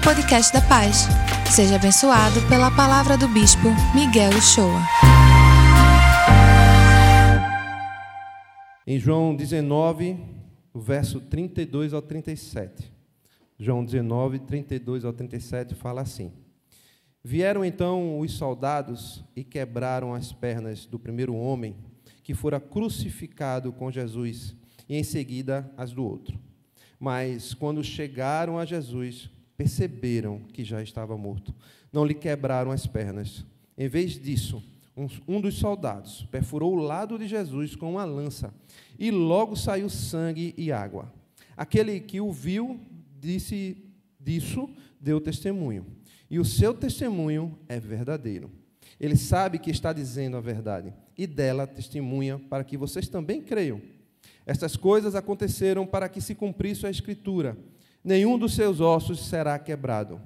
ao podcast da Paz. Seja abençoado pela palavra do Bispo Miguel Uchoa. Em João 19, o verso 32 ao 37. João 19, 32 ao 37 fala assim: Vieram então os soldados e quebraram as pernas do primeiro homem que fora crucificado com Jesus, e em seguida as do outro. Mas quando chegaram a Jesus, perceberam que já estava morto. Não lhe quebraram as pernas. Em vez disso, um, dos soldados perfurou o lado de Jesus com uma lança, e logo saiu sangue e água. Aquele que o viu disse disso, deu testemunho. E o seu testemunho é verdadeiro. Ele sabe que está dizendo a verdade, e dela testemunha para que vocês também creiam. Estas coisas aconteceram para que se cumprisse a Escritura: nenhum dos seus ossos será quebrado.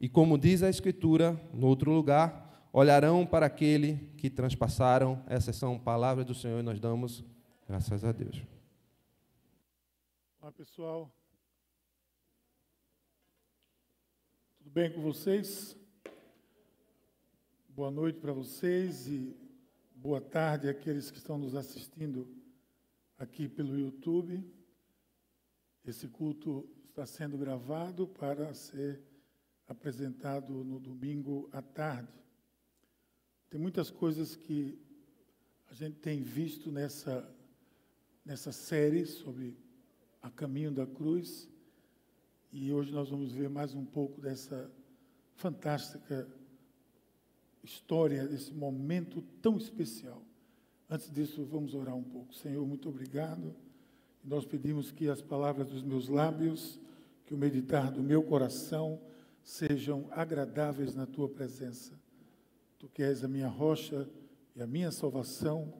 E como diz a Escritura, no outro lugar, olharão para aquele que transpassaram. Essas são palavras do Senhor e nós damos graças a Deus. Olá, pessoal. Tudo bem com vocês? Boa noite para vocês e boa tarde àqueles que estão nos assistindo aqui pelo YouTube. Esse culto está sendo gravado para ser apresentado no domingo à tarde. Tem muitas coisas que a gente tem visto nessa, nessa série sobre a caminho da cruz. E hoje nós vamos ver mais um pouco dessa fantástica história, desse momento tão especial. Antes disso, vamos orar um pouco. Senhor, muito obrigado. Nós pedimos que as palavras dos meus lábios, que o meditar do meu coração sejam agradáveis na tua presença. Tu que és a minha rocha e a minha salvação,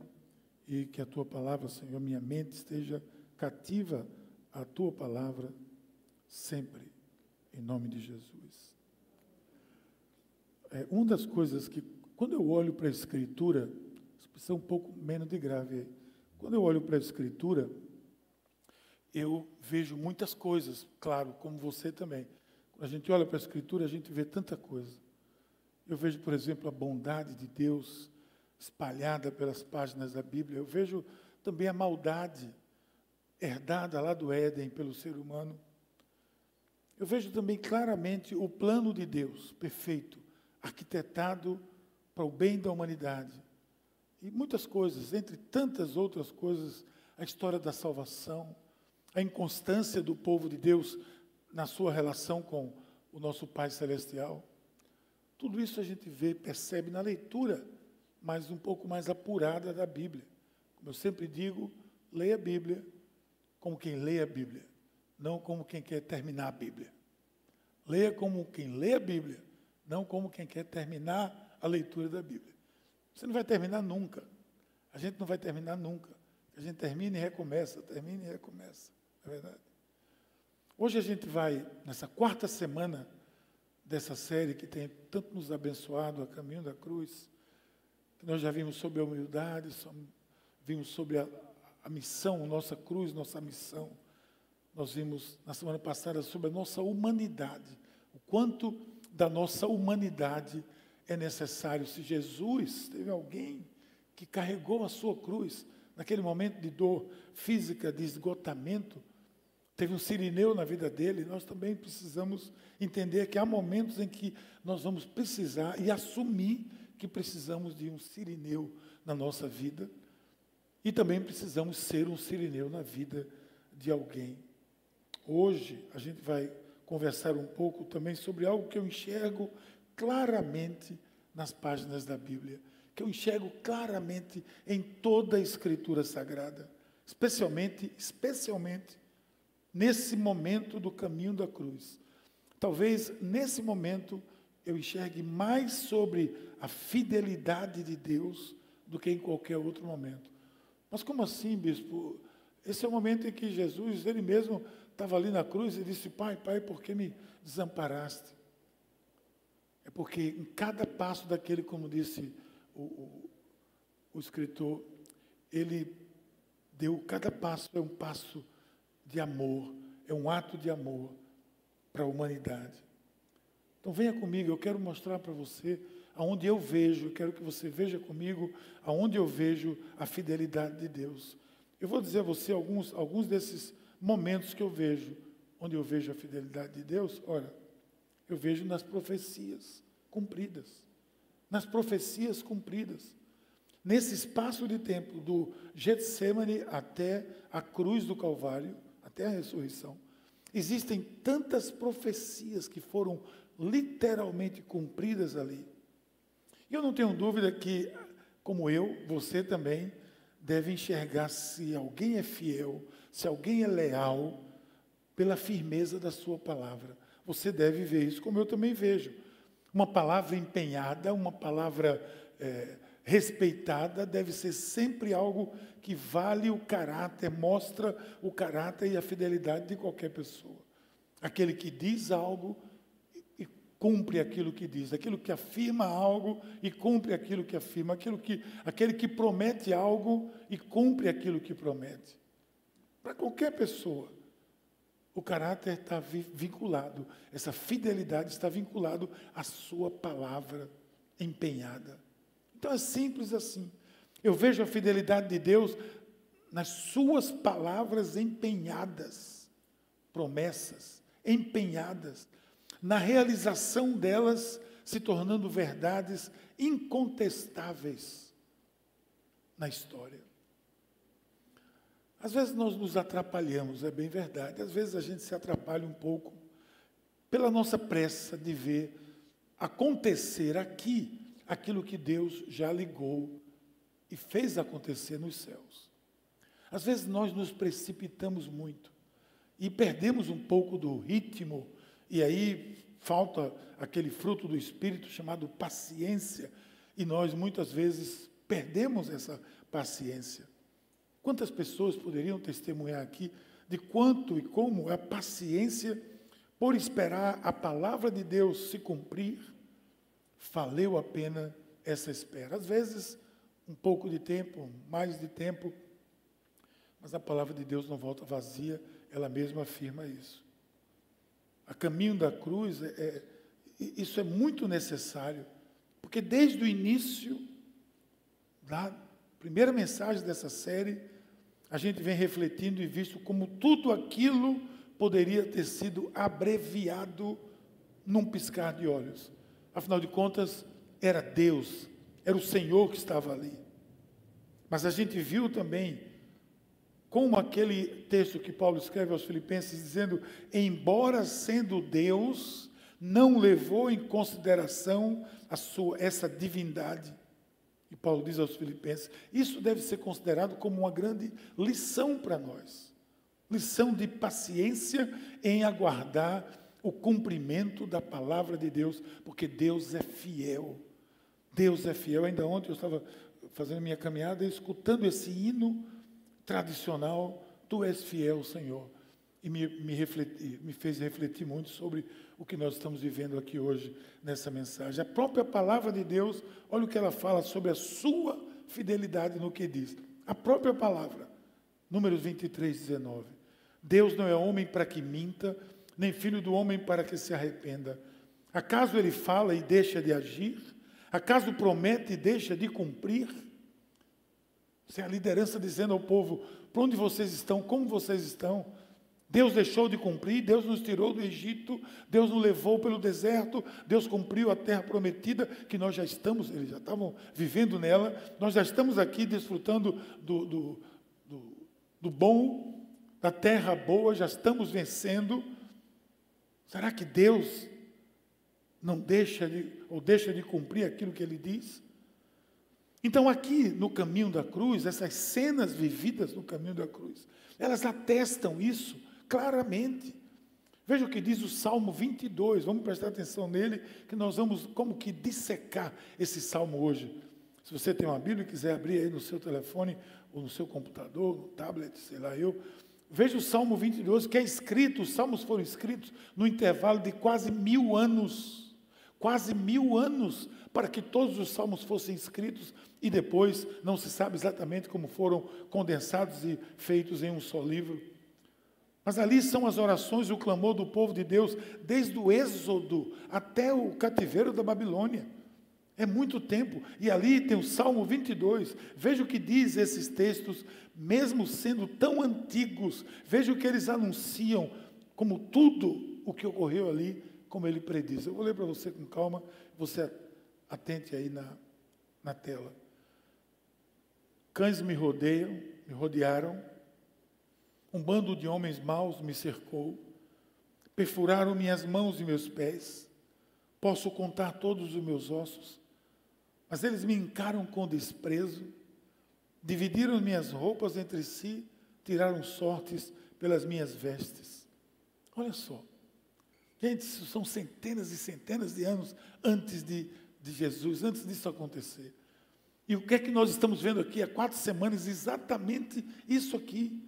e que a tua palavra, Senhor, minha mente esteja cativa à tua palavra sempre, em nome de Jesus. É, uma das coisas que, quando eu olho para a Escritura, isso é um pouco menos de grave. Quando eu olho para a Escritura, eu vejo muitas coisas, claro, como você também. Quando a gente olha para a Escritura, a gente vê tanta coisa. Eu vejo, por exemplo, a bondade de Deus espalhada pelas páginas da Bíblia. Eu vejo também a maldade herdada lá do Éden pelo ser humano. Eu vejo também claramente o plano de Deus perfeito, arquitetado para o bem da humanidade e muitas coisas, entre tantas outras coisas, a história da salvação, a inconstância do povo de Deus na sua relação com o nosso Pai Celestial. Tudo isso a gente vê, percebe na leitura, mas um pouco mais apurada da Bíblia. Como eu sempre digo, leia a Bíblia como quem lê a Bíblia, não como quem quer terminar a Bíblia. Leia como quem lê a Bíblia, não como quem quer terminar a leitura da Bíblia. Você não vai terminar nunca. A gente não vai terminar nunca. A gente termina e recomeça, termina e recomeça. É verdade. Hoje a gente vai, nessa quarta semana dessa série que tem tanto nos abençoado, a caminho da cruz, que nós já vimos sobre a humildade, vimos sobre a, a missão, nossa cruz, nossa missão. Nós vimos na semana passada sobre a nossa humanidade, o quanto da nossa humanidade é necessário. Se Jesus teve alguém que carregou a sua cruz naquele momento de dor física, de esgotamento, teve um sirineu na vida dele, nós também precisamos entender que há momentos em que nós vamos precisar e assumir que precisamos de um sirineu na nossa vida e também precisamos ser um sirineu na vida de alguém. Hoje a gente vai conversar um pouco também sobre algo que eu enxergo claramente nas páginas da Bíblia, que eu enxergo claramente em toda a Escritura Sagrada, especialmente, especialmente nesse momento do caminho da cruz. Talvez nesse momento eu enxergue mais sobre a fidelidade de Deus do que em qualquer outro momento. Mas como assim, bispo? Esse é o momento em que Jesus, ele mesmo, estava ali na cruz e disse: Pai, Pai, por que me desamparaste? É porque em cada passo daquele, como disse o, o, escritor, ele deu, cada passo é um passo de amor, é um ato de amor para a humanidade. Então venha comigo, eu quero mostrar para você aonde eu vejo, eu quero que você veja comigo aonde eu vejo a fidelidade de Deus. Eu vou dizer a você alguns, alguns desses momentos que eu vejo, onde eu vejo a fidelidade de Deus. Olha, eu vejo nas profecias cumpridas. Nas profecias cumpridas. Nesse espaço de tempo, do Getsemane até a cruz do Calvário, até a ressurreição, existem tantas profecias que foram literalmente cumpridas ali. E eu não tenho dúvida que, como eu, você também deve enxergar se alguém é fiel, se alguém é leal, pela firmeza da sua palavra. Você deve ver isso como eu também vejo. Uma palavra empenhada, uma palavra é, respeitada, deve ser sempre algo que vale o caráter, mostra o caráter e a fidelidade de qualquer pessoa. Aquele que diz algo cumpre aquilo que diz, aquilo que afirma algo e cumpre aquilo que afirma, aquilo que, aquele que promete algo e cumpre aquilo que promete. Para qualquer pessoa, o caráter está vinculado, essa fidelidade está vinculado à sua palavra empenhada. Então é simples assim. Eu vejo a fidelidade de Deus nas suas palavras empenhadas, promessas empenhadas na realização delas se tornando verdades incontestáveis na história. Às vezes nós nos atrapalhamos, é bem verdade. Às vezes a gente se atrapalha um pouco pela nossa pressa de ver acontecer aqui aquilo que Deus já ligou e fez acontecer nos céus. Às vezes nós nos precipitamos muito e perdemos um pouco do ritmo e aí falta aquele fruto do Espírito chamado paciência, e nós muitas vezes perdemos essa paciência. Quantas pessoas poderiam testemunhar aqui de quanto e como a paciência por esperar a palavra de Deus se cumprir, valeu a pena essa espera. Às vezes, um pouco de tempo, mais de tempo, mas a palavra de Deus não volta vazia, ela mesma afirma isso a caminho da cruz, é, é, isso é muito necessário, porque desde o início, da primeira mensagem dessa série, a gente vem refletindo e visto como tudo aquilo poderia ter sido abreviado num piscar de olhos. Afinal de contas, era Deus, era o Senhor que estava ali. Mas a gente viu também como aquele texto que Paulo escreve aos Filipenses, dizendo: embora sendo Deus, não levou em consideração sua, essa divindade. E Paulo diz aos Filipenses: isso deve ser considerado como uma grande lição para nós. Lição de paciência em aguardar o cumprimento da palavra de Deus, porque Deus é fiel. Deus é fiel. Ainda ontem eu estava fazendo minha caminhada escutando esse hino tradicional, tu és fiel, Senhor. E me, me, refleti, me fez refletir muito sobre o que nós estamos vivendo aqui hoje nessa mensagem. A própria palavra de Deus, olha o que ela fala sobre a sua fidelidade no que diz. A própria palavra, Números 23, 19. Deus não é homem para que minta, nem filho do homem para que se arrependa. Acaso ele fala e deixa de agir? Acaso promete e deixa de cumprir? Sem a liderança dizendo ao povo: para onde vocês estão, como vocês estão. Deus deixou de cumprir, Deus nos tirou do Egito, Deus nos levou pelo deserto, Deus cumpriu a terra prometida, que nós já estamos, eles já estavam vivendo nela, nós já estamos aqui desfrutando do, do, do, do bom, da terra boa, já estamos vencendo. Será que Deus não deixa de, ou deixa de cumprir aquilo que Ele diz? Então, aqui no caminho da cruz, essas cenas vividas no caminho da cruz, elas atestam isso claramente. Veja o que diz o Salmo 22, vamos prestar atenção nele, que nós vamos como que dissecar esse salmo hoje. Se você tem uma Bíblia e quiser abrir aí no seu telefone, ou no seu computador, no tablet, sei lá eu, veja o Salmo 22, que é escrito, os salmos foram escritos no intervalo de quase mil anos. Quase mil anos para que todos os salmos fossem escritos e depois não se sabe exatamente como foram condensados e feitos em um só livro. Mas ali são as orações e o clamor do povo de Deus, desde o Êxodo até o cativeiro da Babilônia. É muito tempo. E ali tem o Salmo 22. Veja o que diz esses textos, mesmo sendo tão antigos. Veja o que eles anunciam, como tudo o que ocorreu ali, como ele prediz. Eu vou ler para você com calma, você atente aí na, na tela. Cães me rodeiam, me rodearam um bando de homens maus me cercou, perfuraram minhas mãos e meus pés. Posso contar todos os meus ossos, mas eles me encaram com desprezo, dividiram minhas roupas entre si, tiraram sortes pelas minhas vestes. Olha só, gente, isso são centenas e centenas de anos antes de, de Jesus, antes disso acontecer. E o que é que nós estamos vendo aqui há quatro semanas? Exatamente isso aqui.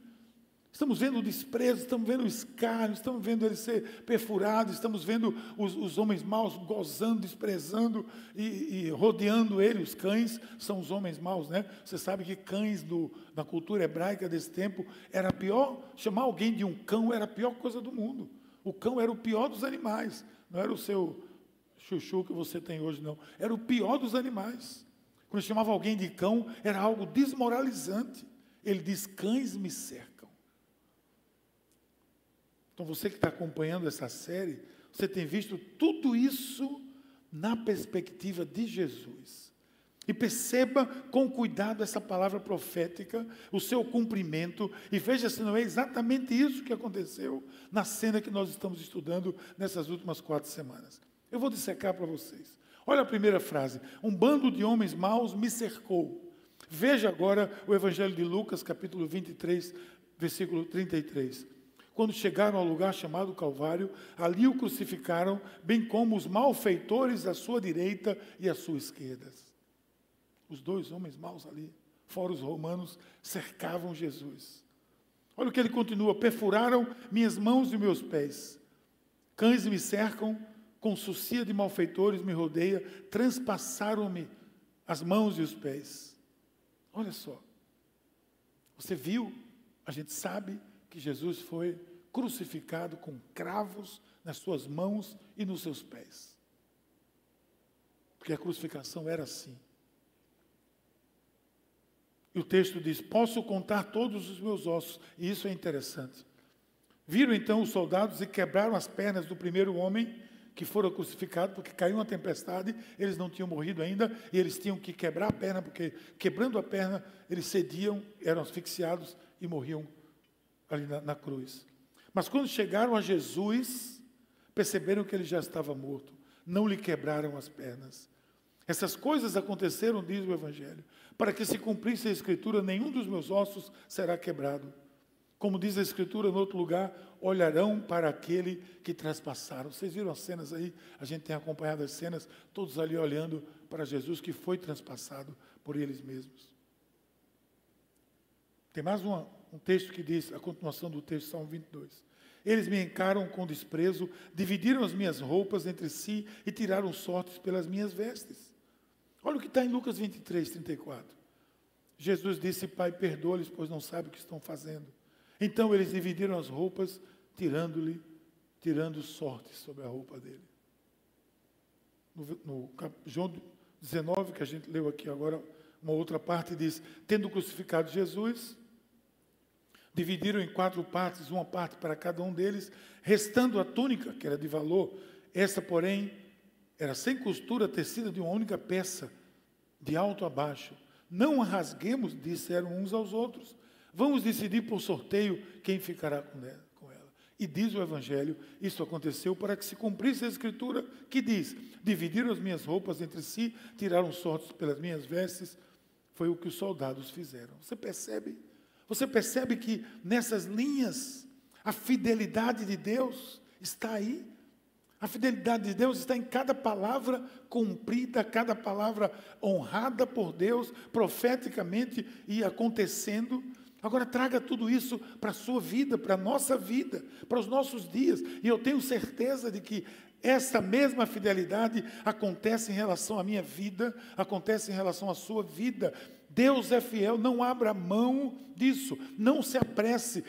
Estamos vendo o desprezo, estamos vendo o escárnio, estamos vendo ele ser perfurado, estamos vendo os, os homens maus gozando, desprezando e, e, rodeando ele. Os cães são os homens maus, né? Você sabe que cães do, na cultura hebraica desse tempo era pior, chamar alguém de um cão era a pior coisa do mundo. O cão era o pior dos animais, não era o seu chuchu que você tem hoje, não. Era o pior dos animais. Quando chamava alguém de cão, era algo desmoralizante. Ele diz: cães me cercam. Então, você que está acompanhando essa série, você tem visto tudo isso na perspectiva de Jesus. E perceba com cuidado essa palavra profética, o seu cumprimento, e veja se não é exatamente isso que aconteceu na cena que nós estamos estudando nessas últimas quatro semanas. Eu vou dissecar para vocês. Olha a primeira frase: Um bando de homens maus me cercou. Veja agora o Evangelho de Lucas, capítulo 23, versículo 33. Quando chegaram ao lugar chamado Calvário, ali o crucificaram, bem como os malfeitores à sua direita e à sua esquerda. Os dois homens maus ali, fora os romanos, cercavam Jesus. Olha o que ele continua: perfuraram minhas mãos e meus pés. Cães me cercam, com sucia de malfeitores me rodeia, transpassaram-me as mãos e os pés. Olha só. Você viu, a gente sabe que Jesus foi crucificado com cravos nas suas mãos e nos seus pés. Porque a crucificação era assim. E o texto diz: Posso contar todos os meus ossos. E isso é interessante. Viram então os soldados e quebraram as pernas do primeiro homem que fora crucificado, porque caiu uma tempestade, eles não tinham morrido ainda, e eles tinham que quebrar a perna, porque quebrando a perna, eles cediam, eram asfixiados e morriam ali na, na cruz. Mas quando chegaram a Jesus, perceberam que ele já estava morto, não lhe quebraram as pernas. Essas coisas aconteceram, diz o Evangelho, para que se cumprisse a Escritura, nenhum dos meus ossos será quebrado. Como diz a Escritura, no outro lugar, olharão para aquele que transpassaram. Vocês viram as cenas aí? A gente tem acompanhado as cenas, todos ali olhando para Jesus que foi transpassado por eles mesmos. Tem mais uma, um texto que diz, a continuação do texto, Salmo 22. Eles me encaram com desprezo, dividiram as minhas roupas entre si e tiraram sortes pelas minhas vestes. Olha o que está em Lucas 23, 34. Jesus disse: Pai, perdoa-lhes, pois não sabem o que estão fazendo. Então eles dividiram as roupas, tirando-lhe, tirando sortes sobre a roupa dele. No, no João 19, que a gente leu aqui agora, uma outra parte diz: Tendo crucificado Jesus, dividiram em quatro partes, uma parte para cada um deles, restando a túnica, que era de valor. Essa, porém, era sem costura, tecida de uma única peça, de alto a baixo. Não a rasguemos, disseram uns aos outros. Vamos decidir por sorteio quem ficará com ela. E diz o Evangelho: isso aconteceu para que se cumprisse a Escritura, que diz: Dividiram as minhas roupas entre si, tiraram sortes pelas minhas vestes. Foi o que os soldados fizeram. Você percebe? Você percebe que nessas linhas a fidelidade de Deus está aí. A fidelidade de Deus está em cada palavra cumprida, cada palavra honrada por Deus, profeticamente e acontecendo. Agora traga tudo isso para a sua vida, para a nossa vida, para os nossos dias. E eu tenho certeza de que essa mesma fidelidade acontece em relação à minha vida, acontece em relação à sua vida. Deus é fiel, não abra mão disso, não se apresse,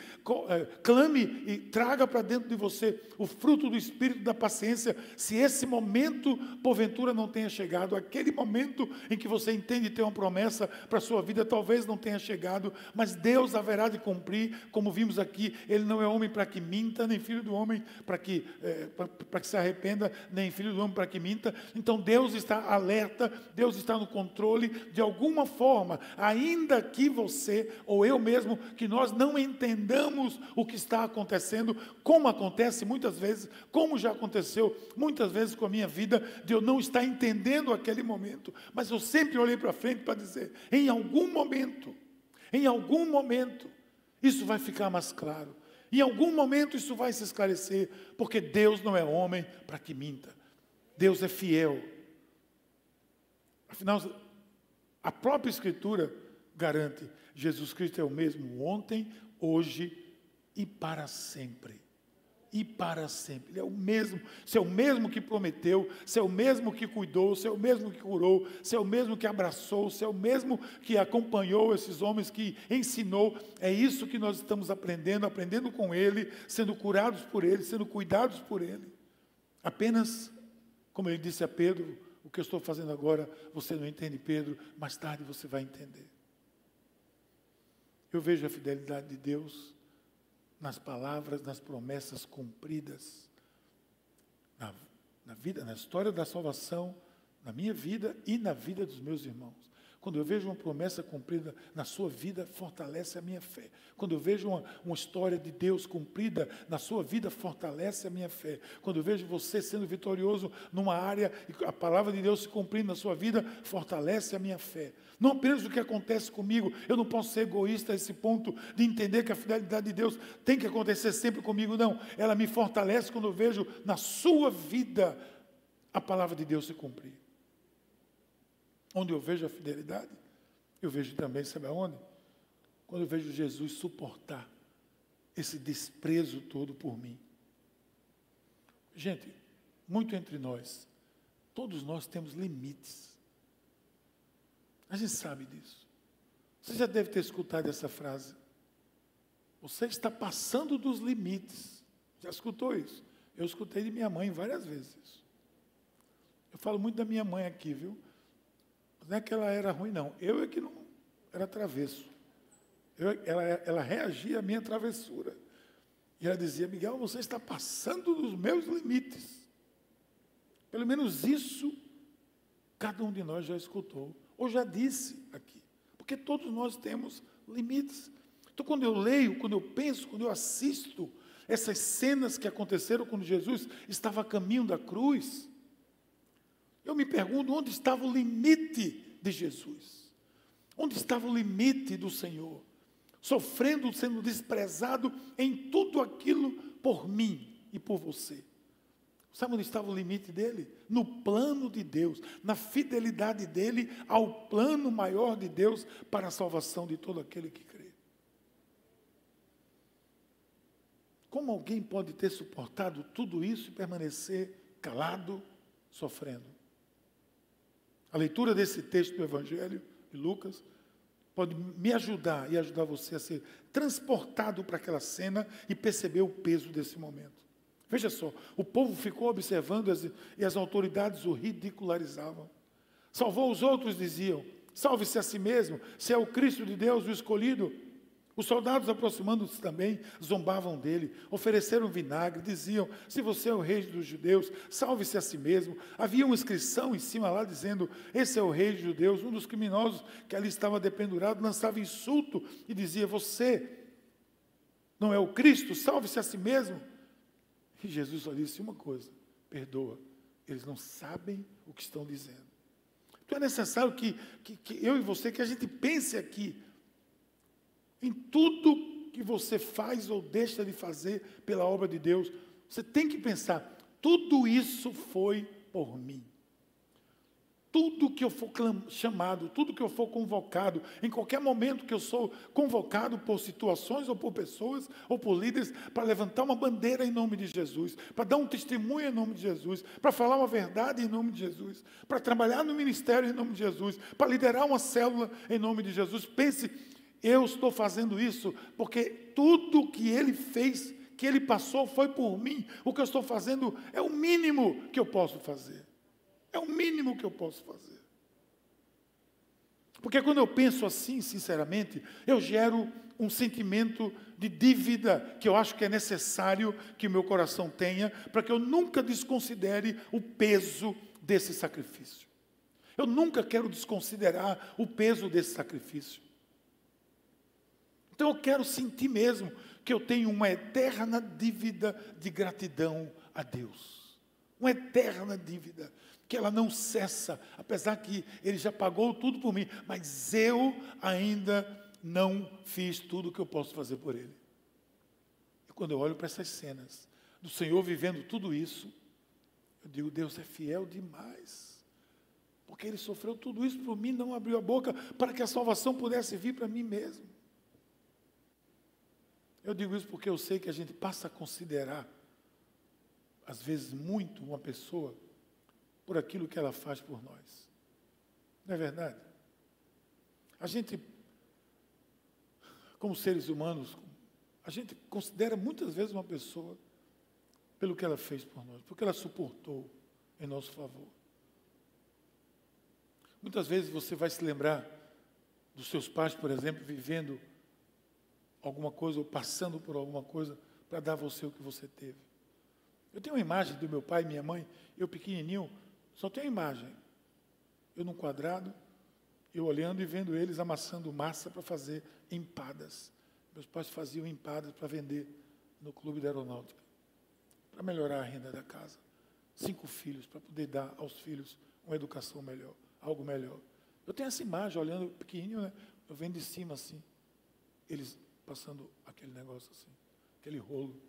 eh, clame e traga para dentro de você o fruto do Espírito da paciência. Se esse momento, porventura, não tenha chegado, aquele momento em que você entende ter uma promessa para a sua vida, talvez não tenha chegado, mas Deus haverá de cumprir, como vimos aqui, Ele não é homem para que minta, nem filho do homem para que, é, para que se arrependa, nem filho do homem para que minta. Então Deus está alerta, Deus está no controle, de alguma forma, ainda que você ou eu mesmo que nós não entendamos o que está acontecendo, como acontece muitas vezes, como já aconteceu muitas vezes com a minha vida, de eu não estar entendendo aquele momento, mas eu sempre olhei para frente para dizer: em algum momento, em algum momento, isso vai ficar mais claro. Em algum momento isso vai se esclarecer, porque Deus não é homem para que minta. Deus é fiel. Afinal, a própria Escritura garante Jesus Cristo é o mesmo ontem, hoje e para sempre. E para sempre. Ele é o mesmo. Se é o mesmo que prometeu, se é o mesmo que cuidou, se é o mesmo que curou, se é o mesmo que abraçou, se é o mesmo que acompanhou esses homens, que ensinou. É isso que nós estamos aprendendo, aprendendo com Ele, sendo curados por Ele, sendo cuidados por Ele. Apenas, como ele disse a Pedro, o que eu estou fazendo agora, você não entende, Pedro, mais tarde você vai entender. Eu vejo a fidelidade de Deus nas palavras, nas promessas cumpridas, na, na vida, na história da salvação, na minha vida e na vida dos meus irmãos. Quando eu vejo uma promessa cumprida na sua vida, fortalece a minha fé. Quando eu vejo uma, uma história de Deus cumprida na sua vida, fortalece a minha fé. Quando eu vejo você sendo vitorioso numa área e a palavra de Deus se cumprindo na sua vida, fortalece a minha fé. Não apenas o que acontece comigo, eu não posso ser egoísta a esse ponto de entender que a fidelidade de Deus tem que acontecer sempre comigo, não. Ela me fortalece quando eu vejo na sua vida a palavra de Deus se cumprir. Onde eu vejo a fidelidade, eu vejo também, sabe aonde? Quando eu vejo Jesus suportar esse desprezo todo por mim. Gente, muito entre nós, todos nós temos limites. A gente sabe disso. Você já deve ter escutado essa frase. Você está passando dos limites. Já escutou isso? Eu escutei de minha mãe várias vezes. Eu falo muito da minha mãe aqui, viu? Não é que ela era ruim, não. Eu é que não era travesso. Eu, ela, ela reagia à minha travessura. E ela dizia, Miguel, você está passando dos meus limites. Pelo menos isso, cada um de nós já escutou, ou já disse aqui. Porque todos nós temos limites. Então, quando eu leio, quando eu penso, quando eu assisto essas cenas que aconteceram quando Jesus estava a caminho da cruz, eu me pergunto onde estava o limite de Jesus? Onde estava o limite do Senhor? Sofrendo, sendo desprezado em tudo aquilo por mim e por você. Sabe onde estava o limite dele? No plano de Deus, na fidelidade dele ao plano maior de Deus para a salvação de todo aquele que crê. Como alguém pode ter suportado tudo isso e permanecer calado, sofrendo? A leitura desse texto do Evangelho de Lucas pode me ajudar e ajudar você a ser transportado para aquela cena e perceber o peso desse momento. Veja só, o povo ficou observando as, e as autoridades o ridicularizavam. Salvou os outros, diziam: salve-se a si mesmo, se é o Cristo de Deus, o escolhido. Os soldados, aproximando-se também, zombavam dele, ofereceram vinagre, diziam: Se você é o rei dos judeus, salve-se a si mesmo. Havia uma inscrição em cima lá dizendo: Esse é o rei dos judeus. Um dos criminosos que ali estava dependurado lançava insulto e dizia: Você não é o Cristo, salve-se a si mesmo. E Jesus só disse uma coisa: Perdoa, eles não sabem o que estão dizendo. Então é necessário que, que, que eu e você, que a gente pense aqui em tudo que você faz ou deixa de fazer pela obra de Deus, você tem que pensar: tudo isso foi por mim. Tudo que eu for chamado, tudo que eu for convocado, em qualquer momento que eu sou convocado por situações ou por pessoas ou por líderes para levantar uma bandeira em nome de Jesus, para dar um testemunho em nome de Jesus, para falar uma verdade em nome de Jesus, para trabalhar no ministério em nome de Jesus, para liderar uma célula em nome de Jesus. Pense, eu estou fazendo isso porque tudo que ele fez, que ele passou, foi por mim. O que eu estou fazendo é o mínimo que eu posso fazer. É o mínimo que eu posso fazer. Porque quando eu penso assim, sinceramente, eu gero um sentimento de dívida que eu acho que é necessário que o meu coração tenha para que eu nunca desconsidere o peso desse sacrifício. Eu nunca quero desconsiderar o peso desse sacrifício. Então eu quero sentir mesmo que eu tenho uma eterna dívida de gratidão a Deus. Uma eterna dívida que ela não cessa, apesar que ele já pagou tudo por mim, mas eu ainda não fiz tudo o que eu posso fazer por ele. E quando eu olho para essas cenas do Senhor vivendo tudo isso, eu digo, Deus é fiel demais. Porque ele sofreu tudo isso por mim, não abriu a boca para que a salvação pudesse vir para mim mesmo. Eu digo isso porque eu sei que a gente passa a considerar, às vezes, muito uma pessoa por aquilo que ela faz por nós. Não é verdade? A gente, como seres humanos, a gente considera muitas vezes uma pessoa pelo que ela fez por nós, porque ela suportou em nosso favor. Muitas vezes você vai se lembrar dos seus pais, por exemplo, vivendo alguma coisa ou passando por alguma coisa para dar a você o que você teve. Eu tenho uma imagem do meu pai e minha mãe, eu pequenininho, só tem a imagem. Eu num quadrado, eu olhando e vendo eles amassando massa para fazer empadas. Meus pais faziam empadas para vender no clube da aeronáutica, para melhorar a renda da casa. Cinco filhos, para poder dar aos filhos uma educação melhor, algo melhor. Eu tenho essa imagem, olhando pequenininho, né? eu vendo de cima assim, eles passando aquele negócio assim, aquele rolo.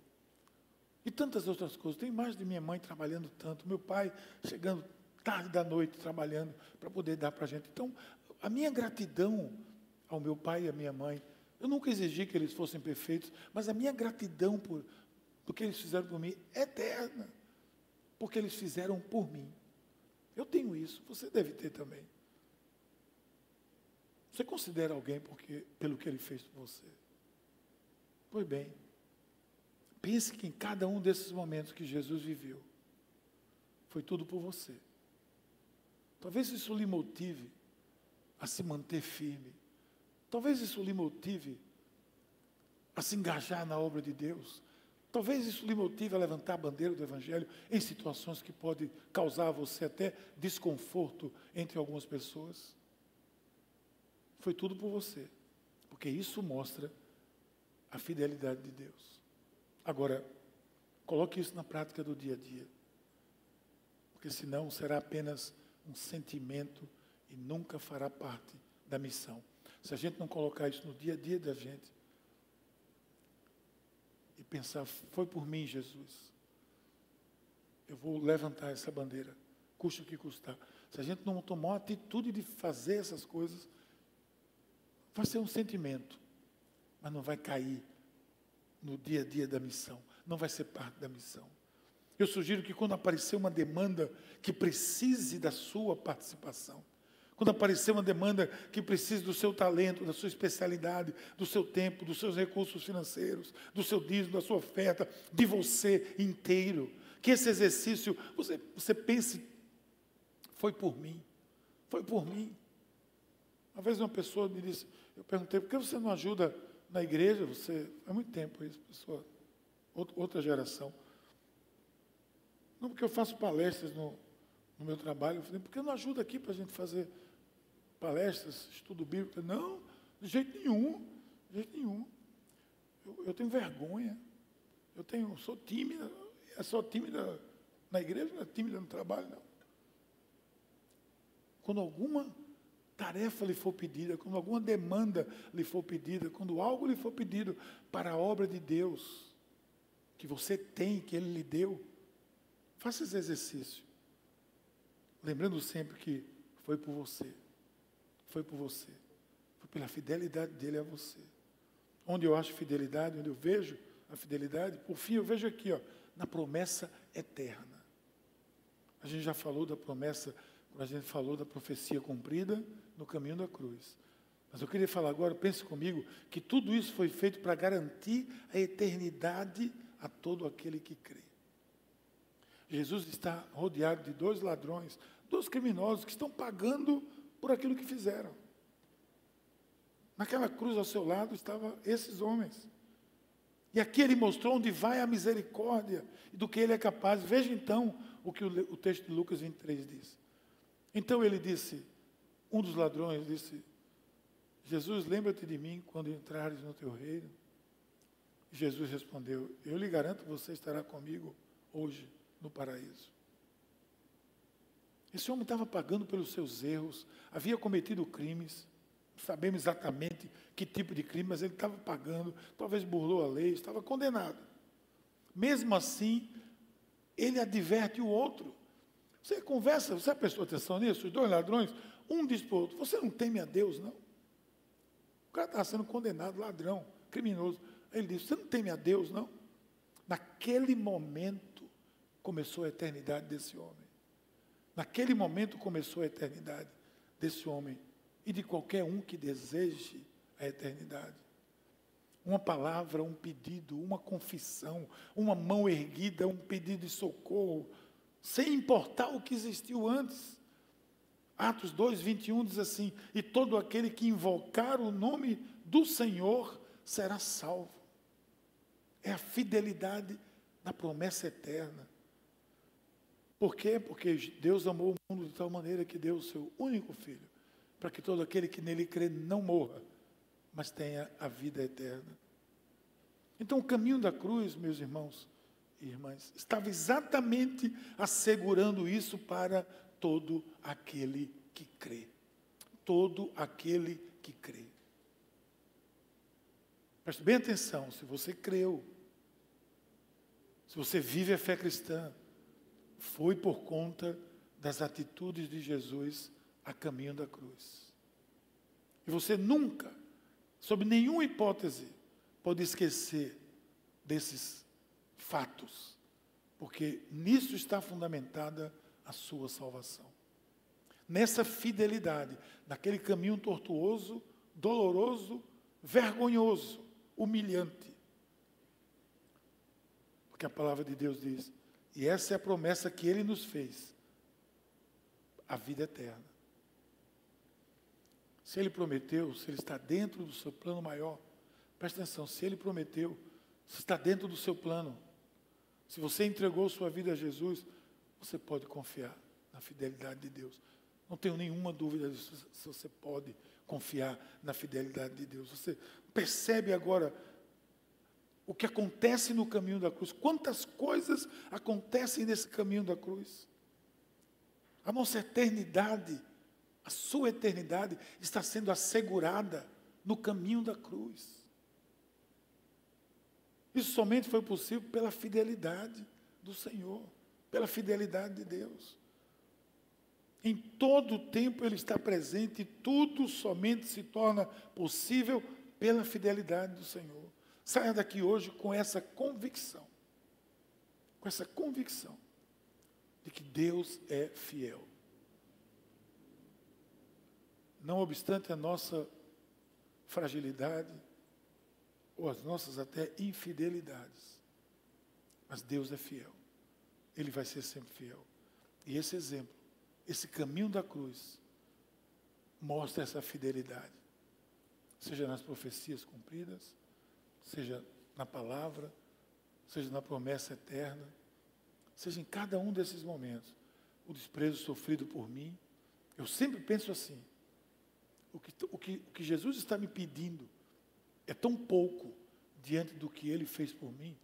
E tantas outras coisas. Tem imagem de minha mãe trabalhando tanto, meu pai chegando tarde da noite trabalhando para poder dar para a gente. Então, a minha gratidão ao meu pai e à minha mãe, eu nunca exigi que eles fossem perfeitos, mas a minha gratidão por do que eles fizeram por mim é eterna, porque eles fizeram por mim. Eu tenho isso, você deve ter também. Você considera alguém porque, pelo que ele fez por você? Pois bem, Pense que em cada um desses momentos que Jesus viveu, foi tudo por você. Talvez isso lhe motive a se manter firme. Talvez isso lhe motive a se engajar na obra de Deus. Talvez isso lhe motive a levantar a bandeira do Evangelho em situações que podem causar a você até desconforto entre algumas pessoas. Foi tudo por você, porque isso mostra a fidelidade de Deus. Agora, coloque isso na prática do dia a dia. Porque senão será apenas um sentimento e nunca fará parte da missão. Se a gente não colocar isso no dia a dia da gente e pensar, foi por mim, Jesus. Eu vou levantar essa bandeira, custe o que custar. Se a gente não tomar a atitude de fazer essas coisas, vai ser um sentimento, mas não vai cair no dia a dia da missão, não vai ser parte da missão. Eu sugiro que quando aparecer uma demanda que precise da sua participação, quando aparecer uma demanda que precise do seu talento, da sua especialidade, do seu tempo, dos seus recursos financeiros, do seu dízimo, da sua oferta, de você inteiro, que esse exercício, você, você pense, foi por mim, foi por mim. Uma vez uma pessoa me disse, eu perguntei, por que você não ajuda na igreja, você, há muito tempo isso, pessoa, outra geração. Não porque eu faço palestras no, no meu trabalho, eu falei, por que não ajuda aqui para a gente fazer palestras, estudo bíblico? Não, de jeito nenhum, de jeito nenhum. Eu, eu tenho vergonha, eu tenho, sou tímida, é só tímida na igreja, não é tímida no trabalho, não. Quando alguma tarefa lhe for pedida, quando alguma demanda lhe for pedida, quando algo lhe for pedido para a obra de Deus, que você tem, que Ele lhe deu, faça esse exercício. Lembrando sempre que Foi por você. Foi por você. Foi pela fidelidade dele a você. Onde eu acho fidelidade, onde eu vejo a fidelidade, por fim eu vejo aqui, ó, na promessa eterna. A gente já falou da promessa, a gente falou da profecia cumprida no caminho da cruz. Mas eu queria falar agora, pense comigo, que tudo isso foi feito para garantir a eternidade a todo aquele que crê. Jesus está rodeado de dois ladrões, dois criminosos que estão pagando por aquilo que fizeram. Naquela cruz ao seu lado estavam esses homens. E aqui ele mostrou onde vai a misericórdia e do que ele é capaz. Veja então o que o, texto de Lucas 23 diz. Então ele disse, um dos ladrões disse, Jesus, lembra-te de mim quando entrares no teu reino. Jesus respondeu, eu lhe garanto que você estará comigo hoje no paraíso. Esse homem estava pagando pelos seus erros, havia cometido crimes, sabemos exatamente que tipo de crime, mas ele estava pagando, talvez burlou a lei, estava condenado. Mesmo assim, ele adverte o outro. Você conversa, você prestou atenção nisso? Os dois ladrões, um diz para o outro: Você não teme a Deus, não? O cara estava sendo condenado, ladrão, criminoso. Ele disse: Você não teme a Deus, não? Naquele momento começou a eternidade desse homem. Naquele momento começou a eternidade desse homem e de qualquer um que deseje a eternidade. Uma palavra, um pedido, uma confissão, uma mão erguida, um pedido de socorro, sem importar o que existiu antes. Atos 2, 21 diz assim: E todo aquele que invocar o nome do Senhor será salvo. É a fidelidade da promessa eterna. Por quê? Porque Deus amou o mundo de tal maneira que deu o seu único filho para que todo aquele que nele crê não morra, mas tenha a vida eterna. Então, o caminho da cruz, meus irmãos e irmãs, estava exatamente assegurando isso para todo aquele que crê. Todo aquele que crê. Preste bem atenção, se você creu, se você vive a fé cristã, foi por conta das atitudes de Jesus a caminho da cruz. E você nunca, sob nenhuma hipótese, pode esquecer desses fatos, porque nisso está fundamentada a sua salvação. Nessa fidelidade, naquele caminho tortuoso, doloroso, vergonhoso, humilhante. Porque a palavra de Deus diz, e essa é a promessa que ele nos fez, a vida eterna. Se ele prometeu, se ele está dentro do seu plano maior, presta atenção, se ele prometeu, se está dentro do seu plano, se você entregou sua vida a Jesus, você pode confiar na fidelidade de Deus. Não tenho nenhuma dúvida disso, se você pode confiar na fidelidade de Deus. Você percebe agora o que acontece no caminho da cruz, quantas coisas acontecem nesse caminho da cruz. A nossa eternidade a sua eternidade está sendo assegurada no caminho da cruz. Isso somente foi possível pela fidelidade do Senhor, pela fidelidade de Deus. Em todo o tempo Ele está presente e tudo somente se torna possível pela fidelidade do Senhor. Saia daqui hoje com essa convicção, com essa convicção de que Deus é fiel. Não obstante a nossa fragilidade, ou as nossas até infidelidades. Mas Deus é fiel. Ele vai ser sempre fiel. E esse exemplo, esse caminho da cruz, mostra essa fidelidade. Seja nas profecias cumpridas, seja na palavra, seja na promessa eterna, seja em cada um desses momentos. O desprezo sofrido por mim. Eu sempre penso assim: o que, o, que, o que Jesus está me pedindo é tão pouco diante do que Ele fez por mim,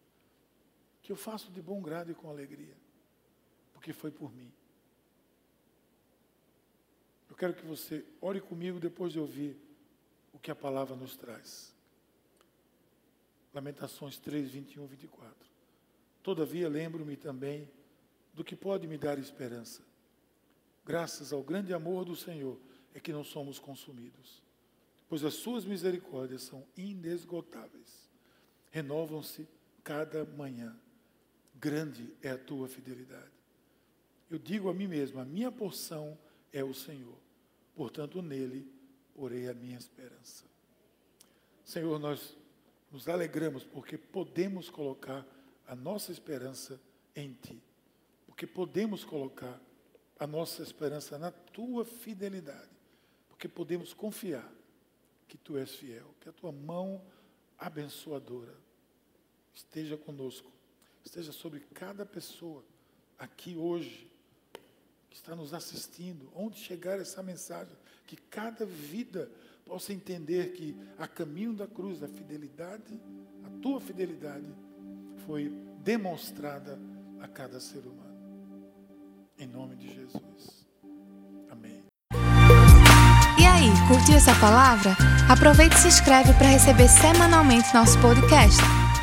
que eu faço de bom grado e com alegria, porque foi por mim. Eu quero que você ore comigo depois de ouvir o que a palavra nos traz. Lamentações 3, 21, 24. Todavia lembro-me também do que pode me dar esperança graças ao grande amor do Senhor, é que não somos consumidos. Pois as suas misericórdias são inesgotáveis. Renovam-se cada manhã. Grande é a tua fidelidade. Eu digo a mim mesmo: a minha porção é o Senhor. Portanto, nele porei a minha esperança. Senhor, nós nos alegramos porque podemos colocar a nossa esperança em Ti. Porque podemos colocar a nossa esperança na Tua fidelidade. Porque podemos confiar que Tu és fiel, que a Tua mão abençoadora esteja conosco, esteja sobre cada pessoa aqui hoje, que está nos assistindo, onde chegar essa mensagem, que cada vida possa entender que a caminho da cruz, da fidelidade, a tua fidelidade foi demonstrada a cada ser humano. Em nome de Jesus. Amém. E aí, curtiu essa palavra? Aproveite e se inscreve para receber semanalmente nosso podcast.